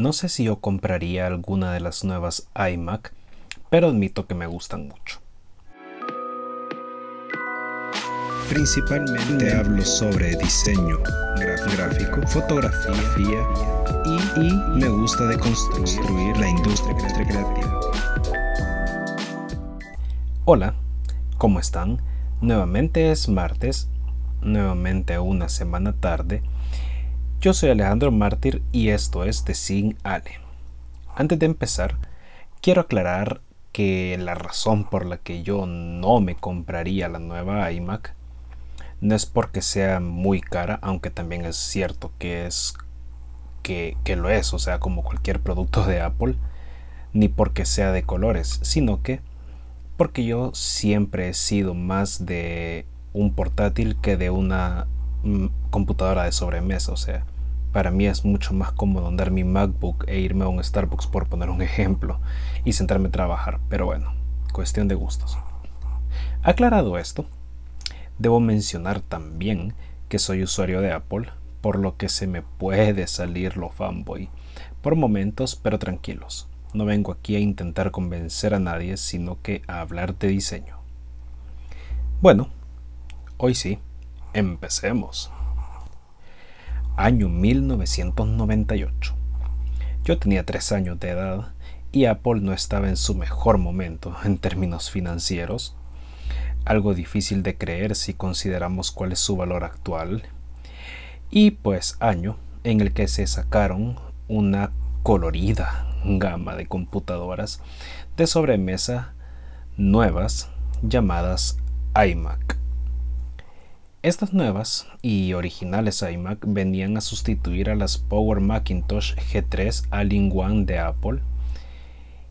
No sé si yo compraría alguna de las nuevas iMac, pero admito que me gustan mucho. Principalmente hablo sobre diseño gráfico, fotografía y, y me gusta deconstruir la industria creativa. Hola, ¿cómo están? Nuevamente es martes, nuevamente una semana tarde. Yo soy Alejandro Mártir y esto es The Sin Ale. Antes de empezar, quiero aclarar que la razón por la que yo no me compraría la nueva iMac no es porque sea muy cara, aunque también es cierto que es que, que lo es, o sea, como cualquier producto de Apple, ni porque sea de colores, sino que porque yo siempre he sido más de un portátil que de una computadora de sobremesa, o sea, para mí es mucho más cómodo andar mi MacBook e irme a un Starbucks por poner un ejemplo y sentarme a trabajar, pero bueno, cuestión de gustos. Aclarado esto, Debo mencionar también que soy usuario de Apple, por lo que se me puede salir lo fanboy por momentos, pero tranquilos. No vengo aquí a intentar convencer a nadie, sino que a hablar de diseño. Bueno, hoy sí, empecemos. Año 1998. Yo tenía tres años de edad y Apple no estaba en su mejor momento en términos financieros algo difícil de creer si consideramos cuál es su valor actual, y pues año en el que se sacaron una colorida gama de computadoras de sobremesa nuevas llamadas iMac. Estas nuevas y originales iMac venían a sustituir a las Power Macintosh G3 All-in-One de Apple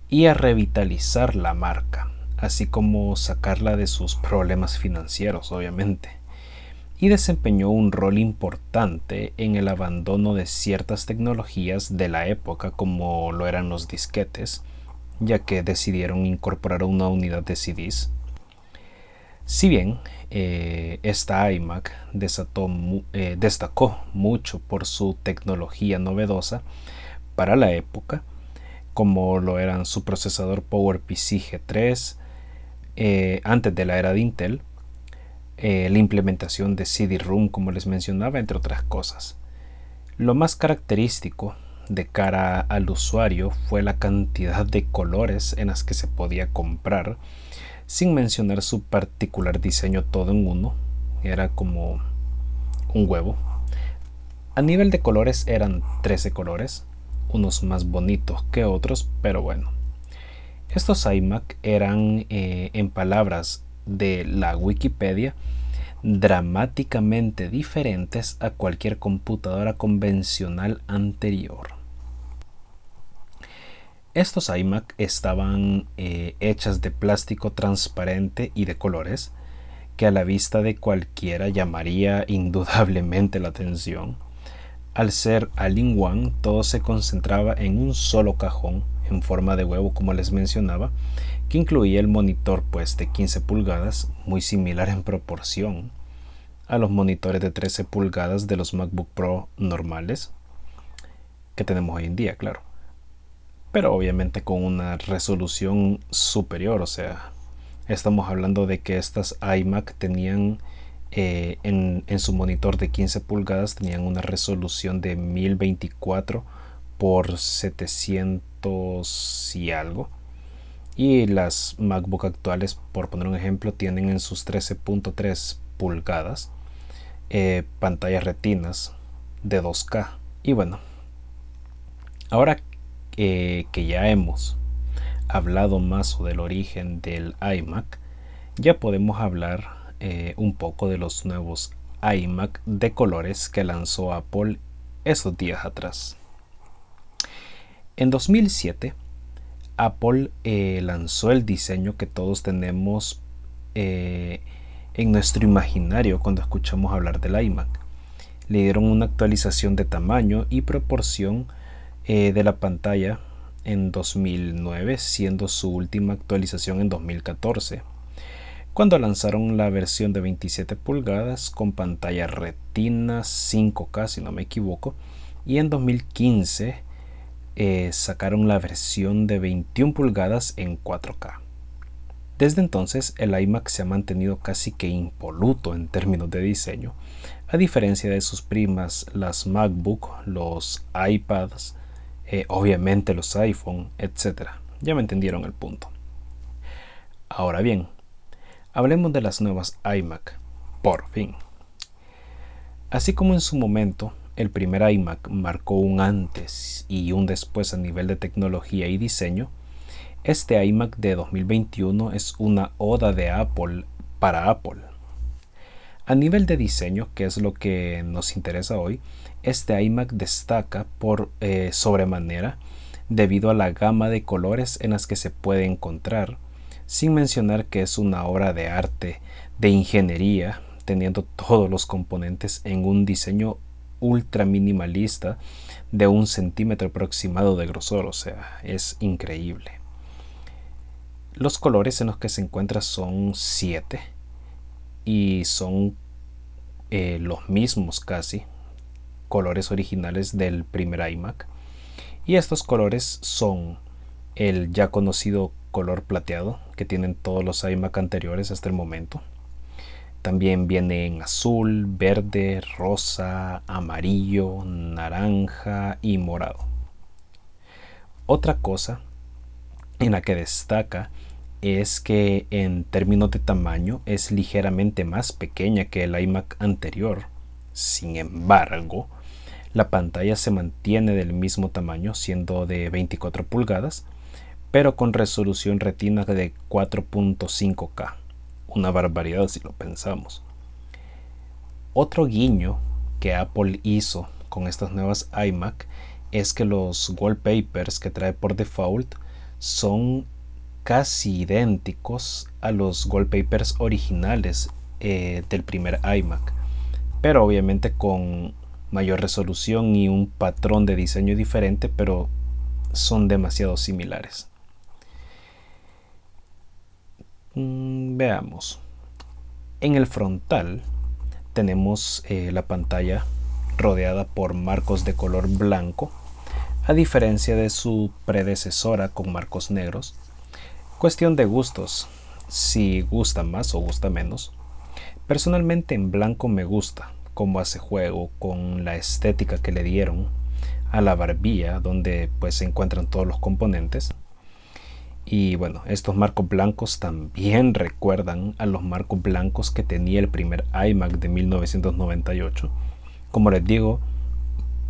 y a revitalizar la marca así como sacarla de sus problemas financieros, obviamente, y desempeñó un rol importante en el abandono de ciertas tecnologías de la época como lo eran los disquetes, ya que decidieron incorporar una unidad de CDs. Si bien eh, esta iMac eh, destacó mucho por su tecnología novedosa para la época, como lo eran su procesador PowerPC G3, eh, antes de la era de Intel, la implementación de CD-ROOM, como les mencionaba, entre otras cosas. Lo más característico de cara al usuario fue la cantidad de colores en las que se podía comprar, sin mencionar su particular diseño todo en uno. Era como un huevo. A nivel de colores eran 13 colores, unos más bonitos que otros, pero bueno. Estos iMac eran, eh, en palabras de la Wikipedia, dramáticamente diferentes a cualquier computadora convencional anterior. Estos iMac estaban eh, hechas de plástico transparente y de colores, que a la vista de cualquiera llamaría indudablemente la atención. Al ser all-in-one, todo se concentraba en un solo cajón en forma de huevo como les mencionaba, que incluía el monitor pues de 15 pulgadas, muy similar en proporción a los monitores de 13 pulgadas de los MacBook Pro normales que tenemos hoy en día, claro. Pero obviamente con una resolución superior, o sea, estamos hablando de que estas iMac tenían eh, en, en, su monitor de 15 pulgadas tenían una resolución de 1024 por 700 y algo. Y las MacBook actuales, por poner un ejemplo, tienen en sus 13.3 pulgadas eh, pantallas retinas de 2K. Y bueno, ahora eh, que ya hemos hablado más del origen del iMac, ya podemos hablar eh, un poco de los nuevos iMac de colores que lanzó Apple esos días atrás. En 2007, Apple eh, lanzó el diseño que todos tenemos en nuestro imaginario cuando escuchamos hablar del iMac. Le dieron una actualización de tamaño y proporción eh, de la pantalla en 2009, siendo su última actualización en 2014, cuando lanzaron la versión de 27 pulgadas con pantalla retina 5K, si no me equivoco, y en 2015 eh, sacaron la versión de 21 pulgadas en 4K. Desde entonces el iMac se ha mantenido casi que impoluto en términos de diseño, a diferencia de sus primas las MacBook, los iPads, eh, obviamente los iPhone, etc. Ya me entendieron el punto. Ahora bien, hablemos de las nuevas iMac, por fin. Así como en su momento el primer iMac marcó un antes y un después a nivel de tecnología y diseño, este iMac de 2021 es una oda de Apple para Apple. A nivel de diseño, que es lo que nos interesa hoy, este iMac destaca por eh, sobremanera debido a la gama de colores en las que se puede encontrar, sin mencionar que es una obra de arte, de ingeniería, teniendo todos los componentes en un diseño ultra minimalista de un centímetro aproximado de grosor, o sea, es increíble. Los colores en los que se encuentra son siete y son eh, los mismos casi colores originales del primer iMac. Y estos colores son el ya conocido color plateado que tienen todos los iMac anteriores hasta el momento. También viene en azul, verde, rosa, amarillo, naranja y morado. Otra cosa en la que destaca es que en términos de tamaño es ligeramente más pequeña que el iMac anterior. Sin embargo, la pantalla se mantiene del mismo tamaño, siendo de 24 pulgadas, pero con resolución retina de 4.5K. Una barbaridad si lo pensamos. Otro guiño que Apple hizo con estas nuevas iMac es que los wallpapers que trae por default son casi idénticos a los wallpapers originales eh, del primer iMac, pero obviamente con mayor resolución y un patrón de diseño diferente, pero son demasiado similares. Mm, veamos. En el frontal tenemos eh, la pantalla rodeada por marcos de color blanco, a diferencia de su predecesora con marcos negros, Cuestión de gustos, si gusta más o gusta menos. Personalmente en blanco me gusta cómo hace juego con la estética que le dieron a la barbilla donde pues se encuentran todos los componentes. Y bueno, estos marcos blancos también recuerdan a los marcos blancos que tenía el primer iMac de 1998. Como les digo,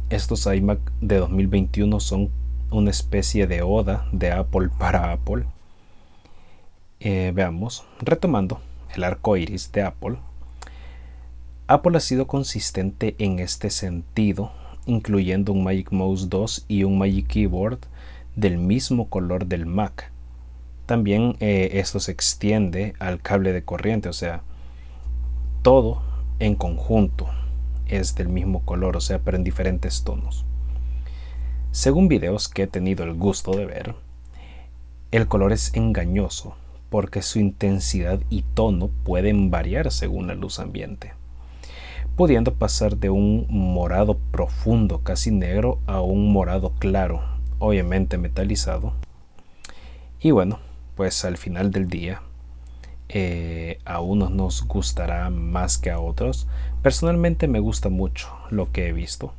estos iMac de 2021 son una especie de oda de Apple para Apple eh, veamos, retomando el arco iris de Apple, Apple ha sido consistente en este sentido, incluyendo un Magic Mouse 2 y un Magic Keyboard del mismo color del Mac. También eh, esto se extiende al cable de corriente, o sea, todo en conjunto es del mismo color, o sea, pero en diferentes tonos. Según videos que he tenido el gusto de ver, el color es engañoso porque su intensidad y tono pueden variar según la luz ambiente, pudiendo pasar de un morado profundo casi negro a un morado claro, obviamente metalizado. Y bueno, pues al final del día, eh, a unos nos gustará más que a otros. Personalmente me gusta mucho lo que he visto.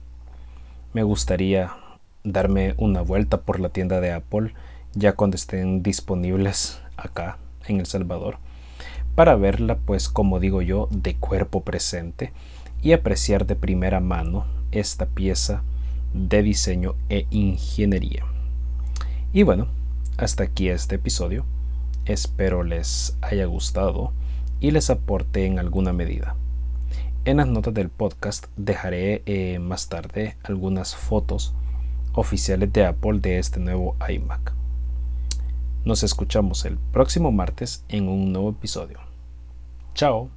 Me gustaría darme una vuelta por la tienda de Apple ya cuando estén disponibles acá en El Salvador para verla pues como digo yo de cuerpo presente y apreciar de primera mano esta pieza de diseño e ingeniería. Y bueno, hasta aquí este episodio. Espero les haya gustado y les aporte en alguna medida. En las notas del podcast dejaré eh, más tarde algunas fotos oficiales de Apple de este nuevo iMac. Nos escuchamos el próximo martes en un nuevo episodio. Chao.